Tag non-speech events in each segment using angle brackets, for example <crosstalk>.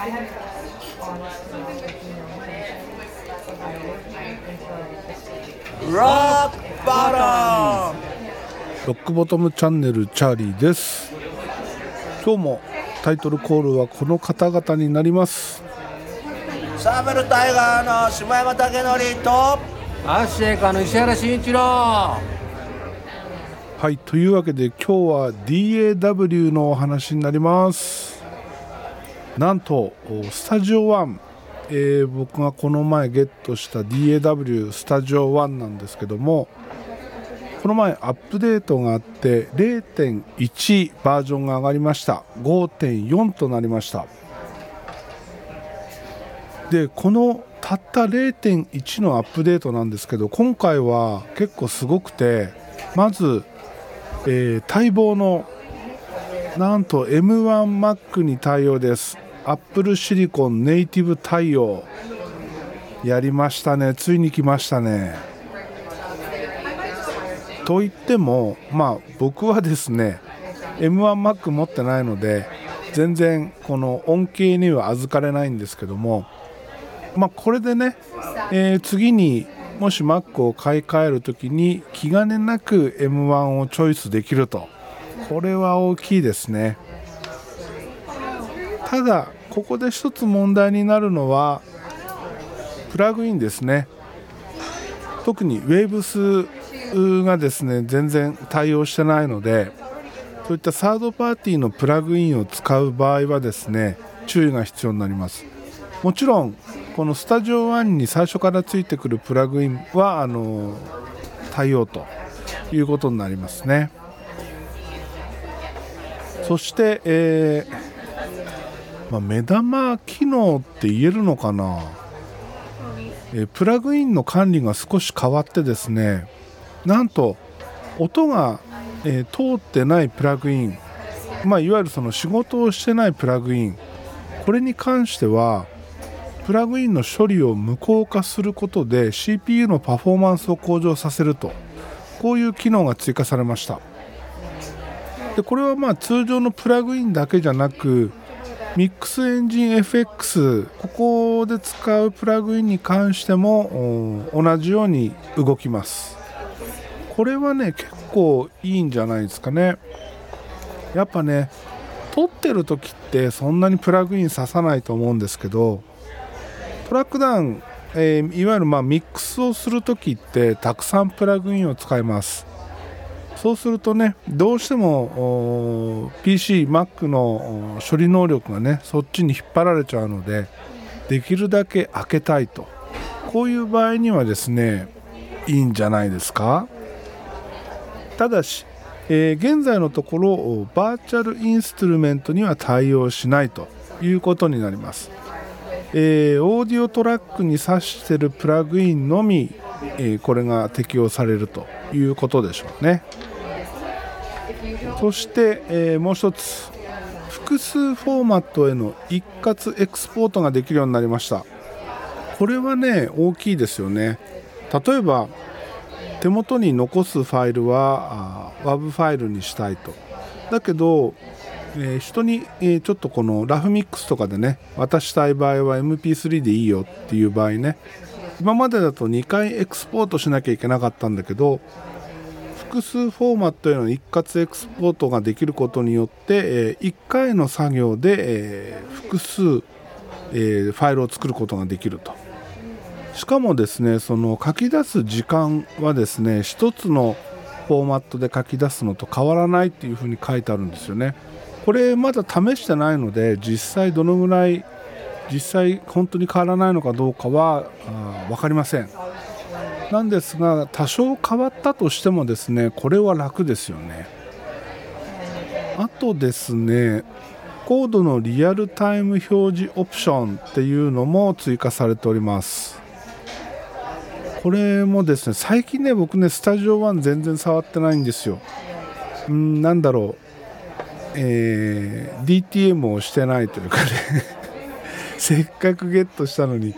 ロックバトロックボトムチャンネルチャーリーです。今日もタイトルコールはこの方々になります。サーベルタイガーの下山武則とアッシェイカの石原慎一郎。はいというわけで今日は DAW のお話になりますなんとスタジオ1、えー、僕がこの前ゲットした DAW スタジオ1なんですけどもこの前アップデートがあって0.1バージョンが上がりました。5.4となりました。でこのたった0.1のアップデートなんですけど今回は結構すごくてまず、えー、待望のなんと M1Mac に対応です。Apple シリコンネイティブ対応。やりましたね。ついに来ましたね。といってもまあ僕はですね M1Mac 持ってないので全然この恩恵には預かれないんですけどもまあこれでね、えー、次にもし Mac を買い替える時に気兼ねなく M1 をチョイスできると。これは大きいですね。ただここで一つ問題になるのはプラグインですね。特に Waves がですね全然対応してないのでそういったサードパーティーのプラグインを使う場合はですね注意が必要になります。もちろんこのスタジオ1に最初からついてくるプラグインはあの対応ということになりますね。そして、えー、まあ、目玉機能って言えるのかな、えー、プラグインの管理が少し変わってですねなんと音が、えー、通ってないプラグイン、まあ、いわゆるその仕事をしてないプラグインこれに関してはプラグインの処理を無効化することで CPU のパフォーマンスを向上させるとこういう機能が追加されました。でこれはまあ通常のプラグインだけじゃなくミックスエンジン FX ここで使うプラグインに関しても同じように動きます。これはね結構いいんじゃないですかね。やっぱね撮ってる時ってそんなにプラグイン刺さないと思うんですけどトラックダウン、えー、いわゆるまミックスをする時ってたくさんプラグインを使います。そうするとねどうしても PC、Mac の処理能力がねそっちに引っ張られちゃうのでできるだけ開けたいと。こういう場合にはですねいいんじゃないですか？ただし、えー、現在のところバーチャルインストゥルメントには対応しないということになります、えー、オーディオトラックに挿してるプラグインのみ、えー、これが適用されるということでしょうね。そして、えもう一つ複数フォーマットへの一括エクスポートができるようになりました。これはね大きいですよね。例えば手元に残すファイルは WAV ファイルにしたいと。だけど、えー、人に、えー、ちょっとこのラフミックスとかでね渡したい場合は MP3 でいいよっていう場合ね今までだと2回エクスポートしなきゃいけなかったんだけど複数フォーマットへの一括エクスポートができることによって、えー、1回の作業で、え複数、えファイルを作ることができると。しかもですねその書き出す時間はですね1つのフォーマットで書き出すのと変わらないっていうふうに書いてあるんですよねこれまだ試してないので実際どのぐらい実際本当に変わらないのかどうかは分かりません。なんですが多少変わったとしてもですねこれは楽ですよね。あとですねコードのリアルタイム表示オプションっていうのも追加されております。これもですね最近ね僕ねスタジオ1全然触ってないんですよ。うんなんだろう。えー、DTM をしてないというかね。<laughs> せっかくゲットしたのに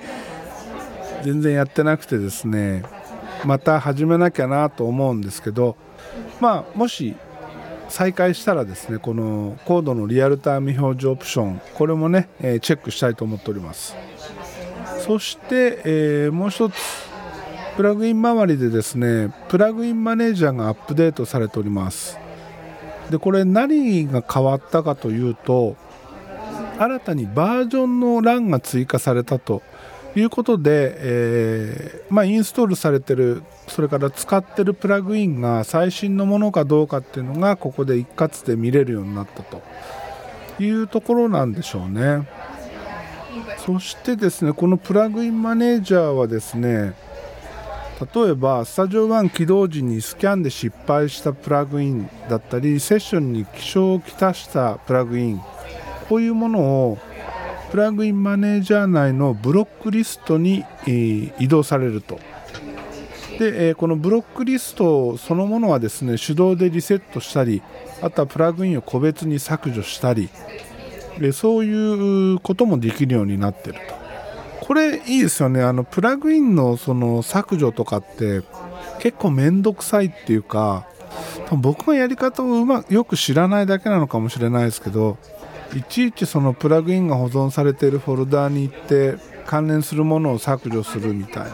全然やってなくてですね。また始めなきゃなと思うんですけどまあもし再開したらですねこのコードのリアルタイム表示オプションこれもね、えチェックしたいと思っております。そして、えーもう一つプラグイン周りでですねプラグインマネージャーがアップデートされております。でこれ何が変わったかというと新たにバージョンの欄が追加されたということで、えーまあ、インストールされてるそれから使ってるプラグインが最新のものかどうかっていうのがここで一括で見れるようになったというところなんでしょうね。そしてですねこのプラグインマネージャーはですね例えばスタジオ1起動時にスキャンで失敗したプラグインだったりセッションに気象をきたしたプラグイン。こういうものをプラグインマネージャー内のブロックリストに、えー移動されると。で、えーこのブロックリストそのものはですね手動でリセットしたりあとはプラグインを個別に削除したり。そういうこともできるようになっていると。これいいですよね。あのプラグインのその削除とかって結構面倒くさいっていうか多分僕がやり方をうまよく知らないだけなのかもしれないですけどいちいちそのプラグインが保存されているフォルダーに行って関連するものを削除するみたいな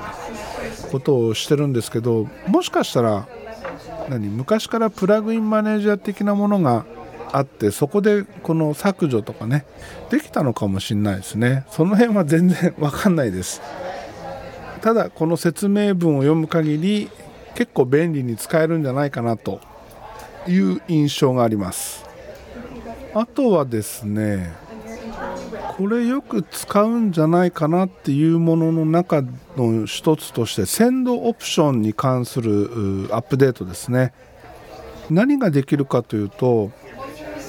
ことをしてるんですけどもしかしたら何？昔からプラグインマネージャー的なものがあってそこでこの削除とかねできたのかもしれないですね。その辺は全然わかんないです。ただこの説明文を読む限り結構便利に使えるんじゃないかなという印象があります。あとはですねこれよく使うんじゃないかなっていうものの中の一つとしてセンドオプションに関するアップデートですね。何ができるかというと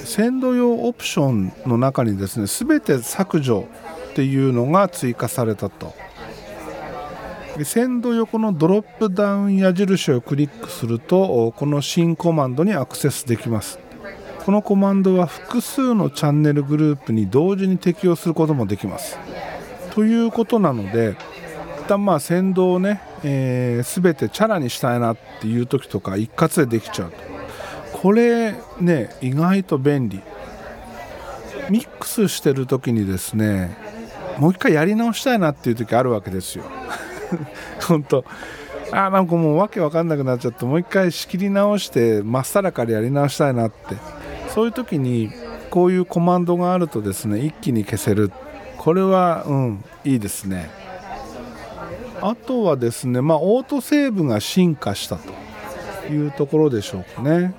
センド用オプションの中にですね全て削除っていうのが追加されたと。でセンド横のドロップダウン矢印をクリックするとこの新コマンドにアクセスできます。このコマンドは複数のチャンネルグループに同時に適用することもできます。ということなので一旦まあ先導をね、えー、全てチャラにしたいなっていう時とか一括でできちゃうと。これね意外と便利。ミックスしてる時にですねもう一回やり直したいなっていう時あるわけですよ。<laughs> 本当。あなんかもうわけわかんなくなっちゃってもう一回仕切り直してまっさらからやり直したいなって。そういう時にこういうコマンドがあるとですね一気に消せる。これはうんいいですね。あとはですねまあオートセーブが進化したというところでしょうかね。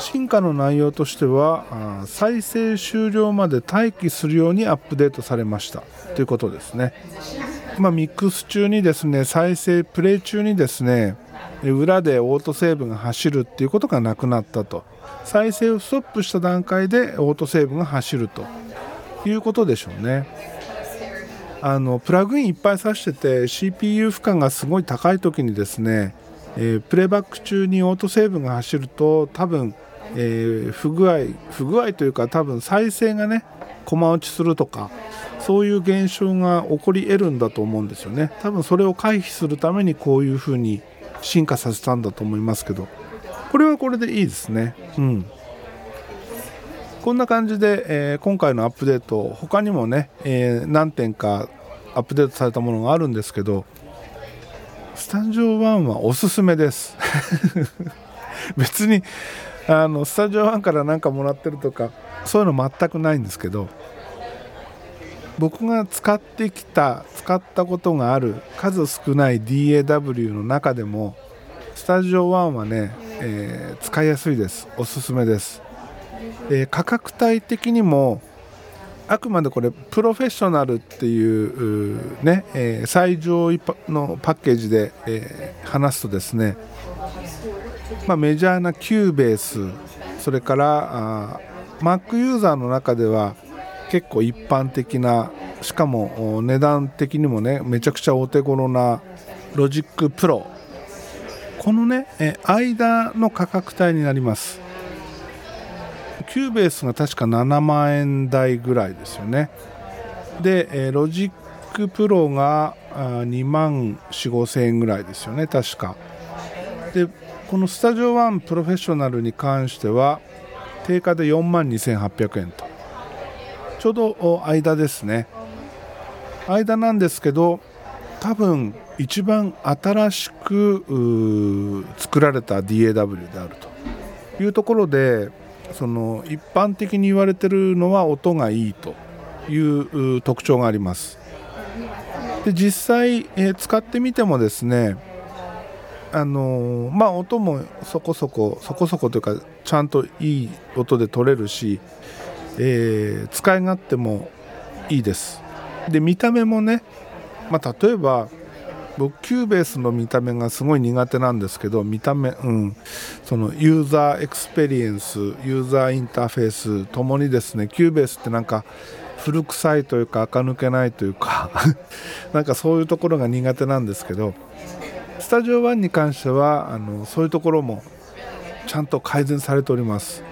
進化の内容としては再生終了まで待機するようにアップデートされました。ということですね。まあ、ミックス中にですね再生プレイ中にですね裏でオートセーブが走るっていうことがなくなったと。再生をストップした段階でオートセーブが走ると。いうことでしょうね。あのプラグインいっぱい挿してて CPU 負荷がすごい高い時にですね、えープレイバック中にオートセーブが走ると多分、えー不具合不具合というか多分再生がね駒落ちするとかそういう現象が起こり得るんだと思うんですよね。多分それを回避するためにこういうふうに進化させたんだと思いますけど。これはこれでいいですね。うん。こんな感じで、えー今回のアップデート他にもね、えー何点かアップデートされたものがあるんですけどスタジオ1はおすすめです。<laughs> 別にあのスタジオ1から何かもらってるとかそういうの全くないんですけど僕が使ってきた使ったことがある数少ない DAW の中でもスタジオ1はね、えー使いやすいです。おすすめです、えー価格帯的にもあくまでこれプロフェッショナルっていうね、えー最上位のパッケージで、えー話すとですねまあ、メジャーな Cubase それからあ Mac ユーザーの中では結構一般的なしかも値段的にもねめちゃくちゃお手頃なLogic Pro このね間の価格帯になります。 Cubase が確か7万円台ぐらいですよね。で、え Logic Pro が2万4 5千円ぐらいですよね確か。でこのスタジオ1 Professional に関しては定価で4万2800円と。ちょうど間ですね。間なんですけど多分一番新しく作られた DAW であると。いうところでその一般的に言われてるのは音がいいという特徴があります。で実際、えー、使ってみてもですねあのー、まあ音もそこそこそこそこというかちゃんといい音で取れるし、えー、使い勝手もいいです。で見た目もね、まあ、例えば僕 Cubase の見た目がすごい苦手なんですけど見た目、うん、そのユーザーエクスペリエンスユーザーインターフェースともにですね Cubase ってなんか古臭いというか垢抜けないというか <laughs> なんかそういうところが苦手なんですけどスタジオ1に関してはあのそういうところもちゃんと改善されております。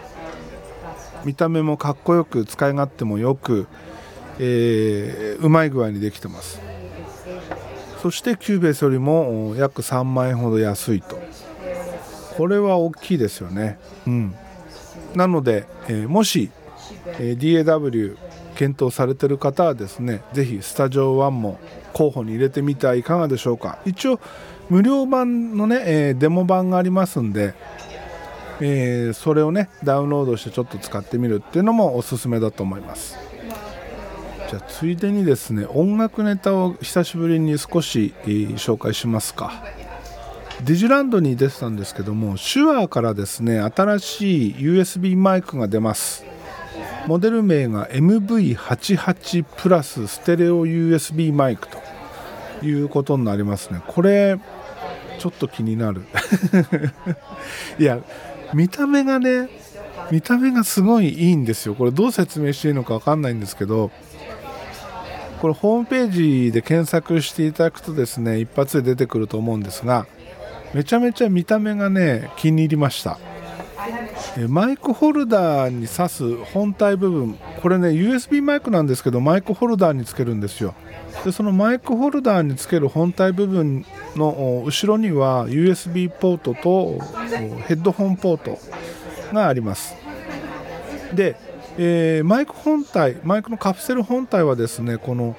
見た目もかっこよく使い勝手もよく、えー、うまい具合にできてます。そして Cubase よりも約3万円ほど安いと。これは大きいですよね。うん。なので、えー、もし、えー、DAW 検討されてる方はですね是非スタジオ1も候補に入れてみてはいかがでしょうか。一応無料版のね、えー、デモ版がありますんで、えー、それをねダウンロードしてちょっと使ってみるっていうのもおすすめだと思います。じゃあついでにですね音楽ネタを久しぶりに少し、えー、紹介しますか。ディジランドに出てたんですけども手話からですね新しい USB マイクが出ます。モデル名が MV88 プラスステレオ USB マイクと。いうことになりますね。これちょっと気になる。<laughs> いや見た目がね見た目がすごいいいんですよ。これどう説明していいのか分かんないんですけどこれホームページで検索していただくとですね一発で出てくると思うんですがめちゃめちゃ見た目がね気に入りました。マイクホルダーに挿す本体部分。これね USB マイクなんですけどマイクホルダーにつけるんですよ。でそのマイクホルダーにつける本体部分の後ろには USB ポートとヘッドホンポートがあります。で、えー、マイク本体マイクのカプセル本体はですねこの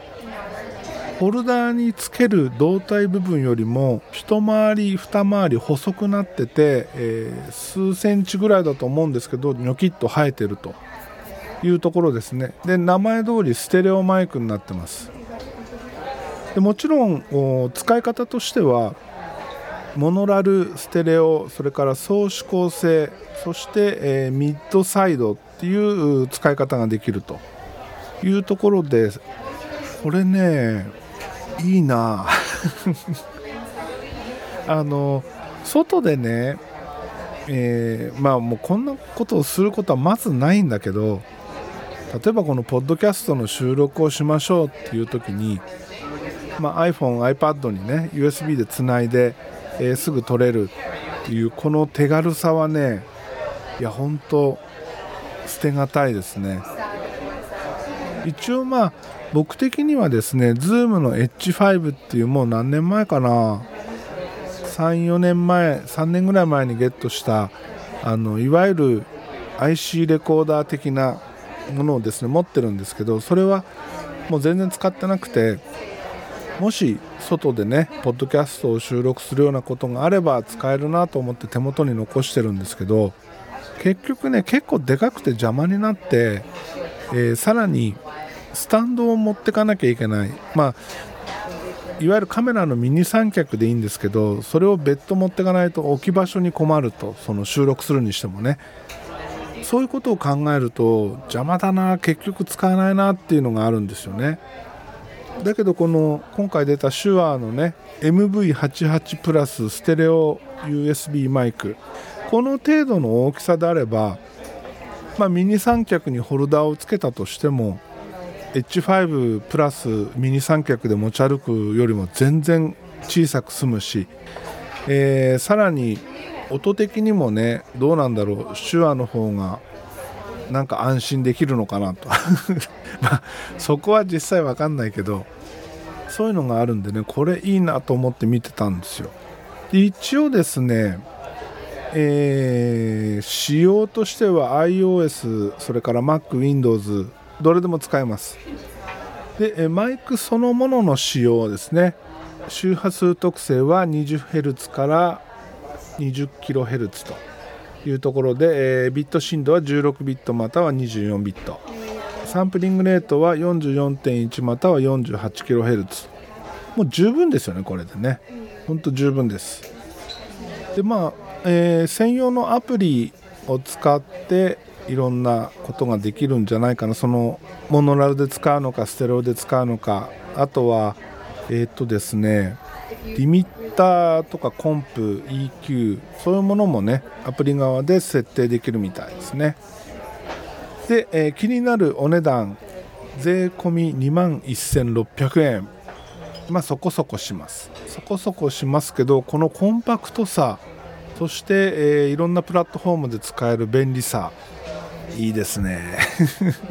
ホルダーにつける胴体部分よりも一回り二回り細くなってて、えー、数センチぐらいだと思うんですけどニョキッと生えてると。いうところですね。で名前通りステレオマイクになってます。でもちろん使い方としてはモノラルステレオそれから総指向性そして、えー、ミッドサイドっていう使い方ができると。いうところでこれねいいな。<laughs> あの外でねえー、まあもうこんなことをすることはまずないんだけど例えばこのポッドキャストの収録をしましょうっていう時に、まあ、iPhone、iPad にね USB でつないで、えー、すぐ撮れるっていうこの手軽さはねいや本当捨てがたいですね。一応まあ僕的にはですね Zoom の H5 っていうもう何年前かな。34年前3年ぐらい前にゲットしたあのいわゆる IC レコーダー的なものをですね持ってるんですけどそれはもう全然使ってなくてもし外でねポッドキャストを収録するようなことがあれば使えるなと思って手元に残してるんですけど結局ね結構でかくて邪魔になって、えー、さらにスタンドを持ってかなきゃいけない。まあいわゆるカメラのミニ三脚でいいんですけどそれを別途持ってかないと置き場所に困るとその収録するにしてもね。そういうことを考えると邪魔だな結局使えないなっていうのがあるんですよね。だけどこの今回出た手話のね MV88 プラスステレオ USB マイク。この程度の大きさであればまあ、ミニ三脚にホルダーをつけたとしても H5 プラスミニ三脚で持ち歩くよりも全然小さく済むし、えー、さらに音的にもねどうなんだろう手話の方がなんか安心できるのかなと。<laughs> まあそこは実際わかんないけどそういうのがあるんでねこれいいなと思って見てたんですよ。で一応ですねえー仕様としては iOS それから MacWindows どれでも使えます。でマイクそのものの仕様はですね周波数特性は 20Hz から 20kHz というところで、えービット振動は16ビットまたは24ビット。サンプリングレートは44.1または 48kHz もう十分ですよねこれでね。ほんと十分です。でまあ、えー専用のアプリを使っていろんなことができるんじゃないかな。そのモノラルで使うのかステレオで使うのか。あとはえっ、とですねリミッターとかコンプ EQ そういうものもねアプリ側で設定できるみたいですね。で、えー気になるお値段税込2万1600円。まあそこそこします。そこそこしますけどこのコンパクトさそして、えーいろんなプラットフォームで使える便利さ。いいですね。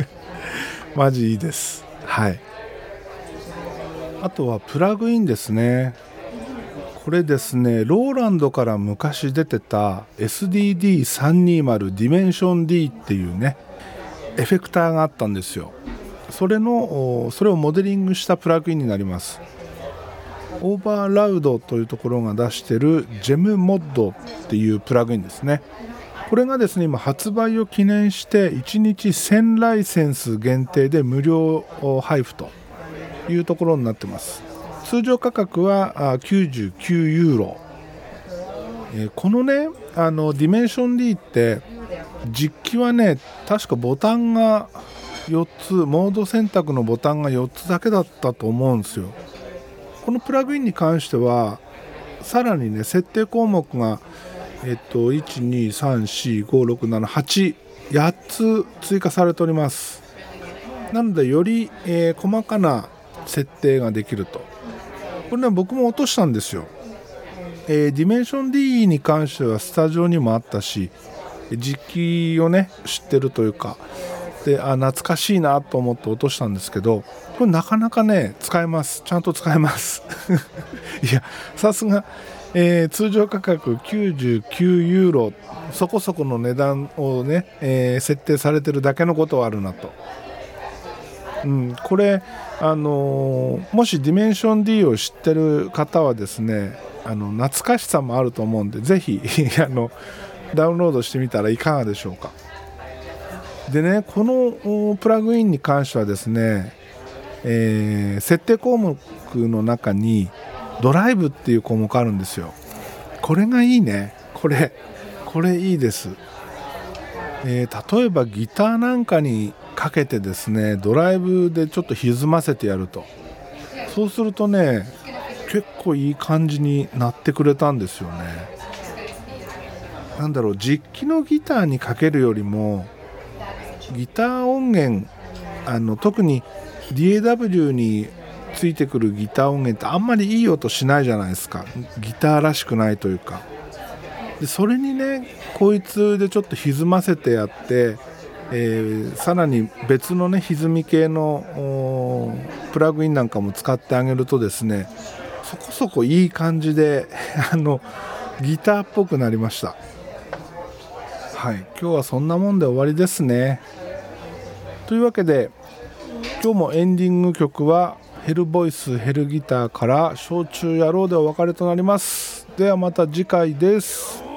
<laughs> マジいいです。はい。あとはプラグインですね。これですねローランドから昔出てた SDD320 ディメンション D っていうねエフェクターがあったんですよ。それのそれをモデリングしたプラグインになります。Overloud というところが出してる Gem Mod っていうプラグインですね。これがですね今発売を記念して1日1000ライセンス限定で無料配布というところになってます。通常価格は99ユーロ、このねあのディメンション D って実機はね確かボタンが4つモード選択のボタンが4つだけだったと思うんですよ。このプラグインに関してはさらにね設定項目がえっと123456788つ追加されております。なのでより、えー細かな設定ができると。これね僕も落としたんですよ、えーディメンション D に関してはスタジオにもあったし実機をね知ってるというかであ懐かしいなと思って落としたんですけどこれなかなかね使えます。ちゃんと使えます。<laughs> いやさすが、えー通常価格99ユーロ。そこそこの値段をね、えー設定されてるだけのことはあるなと。うん、これ、あのーもしディメンション D を知ってる方はですねあの懐かしさもあると思うんでぜひ <laughs> あのダウンロードしてみたらいかがでしょうか。でねこのプラグインに関してはですね、えー設定項目の中にドライブっていう項目あるんですよ。これがいいね。これこれいいです。えー例えばギターなんかにかけてですねドライブでちょっと歪ませてやると。そうするとね結構いい感じになってくれたんですよね。なんだろう実機のギターにかけるよりもギター音源あの特に DAW についてくるギター音源ってあんまりいい音しないじゃないですか。ギターらしくないというか。でそれにねこいつでちょっと歪ませてやって、えーさらに別のね歪み系のプラグインなんかも使ってあげるとですねそこそこいい感じで <laughs> あのギターっぽくなりました。はい。今日はそんなもんで終わりですね。というわけで今日もエンディング曲はヘルボイスヘルギターから「焼酎野郎」でお別れとなります。ではまた次回です。